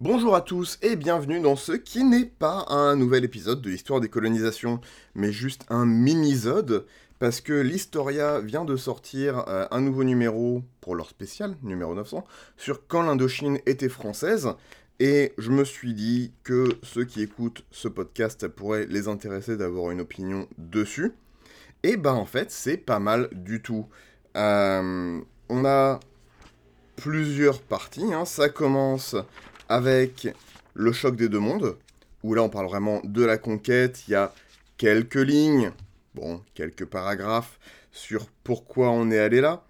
Bonjour à tous et bienvenue dans ce qui n'est pas un nouvel épisode de l'histoire des colonisations, mais juste un mini-zode, parce que l'Historia vient de sortir euh, un nouveau numéro pour leur spécial, numéro 900, sur quand l'Indochine était française, et je me suis dit que ceux qui écoutent ce podcast pourraient les intéresser d'avoir une opinion dessus. Et ben en fait, c'est pas mal du tout. Euh, on a plusieurs parties, hein. ça commence avec le choc des deux mondes, où là on parle vraiment de la conquête, il y a quelques lignes, bon, quelques paragraphes sur pourquoi on est allé là,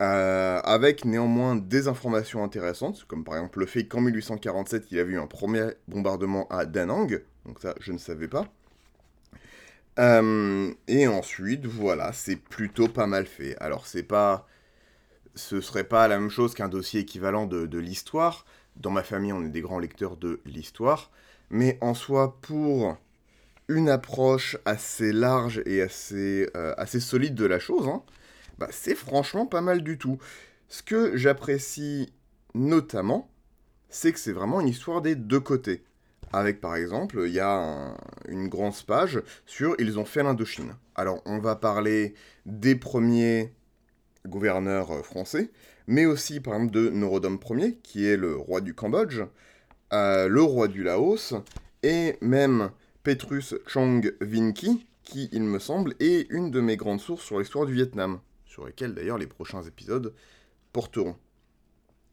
euh, avec néanmoins des informations intéressantes, comme par exemple le fait qu'en 1847 il y avait eu un premier bombardement à Danang, donc ça je ne savais pas. Euh, et ensuite, voilà, c'est plutôt pas mal fait. Alors c'est pas ce serait pas la même chose qu'un dossier équivalent de l'histoire, dans ma famille, on est des grands lecteurs de l'histoire, mais en soi, pour une approche assez large et assez, euh, solide de la chose, hein, bah, c'est franchement pas mal du tout. Ce que j'apprécie notamment, c'est que c'est vraiment une histoire des deux côtés. Avec par exemple, il y a une grande page sur Ils ont fait l'Indochine. Alors on va parler des premiers gouverneur euh, français, mais aussi par exemple de Norodom Ier, qui est le roi du Cambodge, euh, le roi du Laos, et même Petrus Chong Vinki, qui, il me semble, est une de mes grandes sources sur l'histoire du Vietnam, sur lesquelles d'ailleurs les prochains épisodes porteront.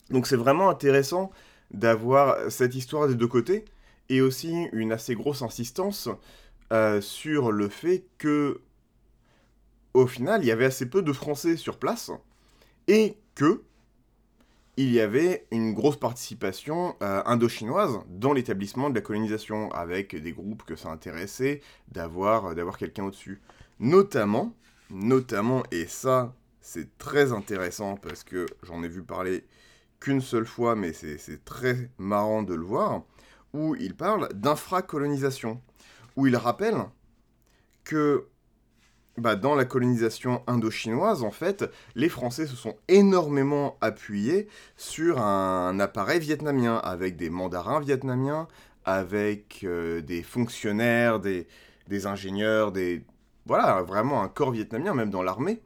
Donc c'est vraiment intéressant d'avoir cette histoire des deux côtés, et aussi une assez grosse insistance euh, sur le fait que au final, il y avait assez peu de Français sur place, et que il y avait une grosse participation euh, indochinoise dans l'établissement de la colonisation, avec des groupes que ça intéressait d'avoir euh, d'avoir quelqu'un au-dessus. Notamment, notamment, et ça c'est très intéressant parce que j'en ai vu parler qu'une seule fois, mais c'est très marrant de le voir, où il parle d'infracolonisation, où il rappelle que bah, dans la colonisation indo-chinoise, en fait, les Français se sont énormément appuyés sur un appareil vietnamien, avec des mandarins vietnamiens, avec euh, des fonctionnaires, des, des ingénieurs, des... Voilà, vraiment un corps vietnamien, même dans l'armée.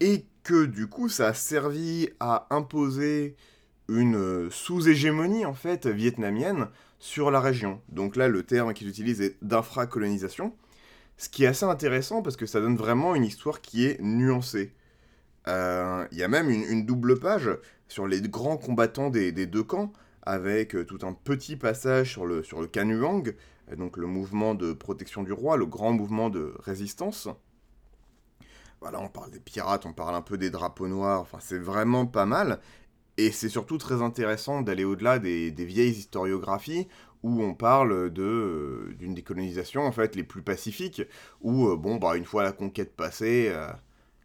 Et que du coup, ça a servi à imposer une sous-hégémonie, en fait, vietnamienne sur la région. Donc là, le terme qu'ils utilisent est d'infracolonisation. Ce qui est assez intéressant parce que ça donne vraiment une histoire qui est nuancée. Euh, il y a même une, double page sur les grands combattants des, deux camps, avec euh, tout un petit passage sur le, sur le Kanuang, euh, donc le mouvement de protection du roi, le grand mouvement de résistance. Voilà, on parle des pirates, on parle un peu des drapeaux noirs, enfin c'est vraiment pas mal. Et c'est surtout très intéressant d'aller au-delà des, vieilles historiographies où on parle euh, d'une décolonisation en fait les plus pacifiques où euh, bon bah une fois la conquête passée euh,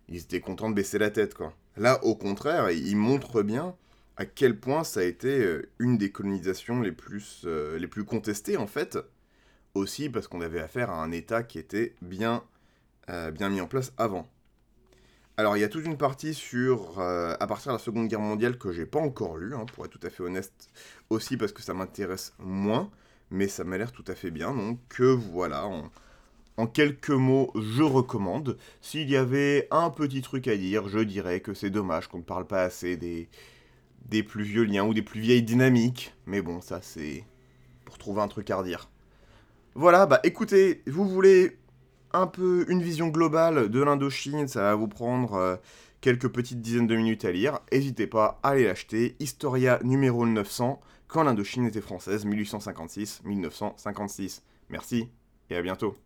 ils étaient contents de baisser la tête quoi. Là au contraire, ils montrent bien à quel point ça a été une des colonisations les plus les plus contestées en fait aussi parce qu'on avait affaire à un état qui était bien bien mis en place avant. Alors, il y a toute une partie sur, euh, à partir de la Seconde Guerre mondiale que j'ai pas encore lu, hein, pour être tout à fait honnête, aussi parce que ça m'intéresse moins, mais ça m'a l'air tout à fait bien, donc que voilà, en, quelques mots, je recommande. S'il y avait un petit truc à dire, je dirais que c'est dommage qu'on ne parle pas assez des, des plus vieux liens ou des plus vieilles dynamiques, mais bon, ça c'est pour trouver un truc à redire. Voilà, bah écoutez, vous voulez un peu une vision globale de l'Indochine, ça va vous prendre euh, quelques petites dizaines de minutes à lire. N'hésitez pas à aller l'acheter. Historia numéro 900, quand l'Indochine était française, 1856-1956. Merci et à bientôt.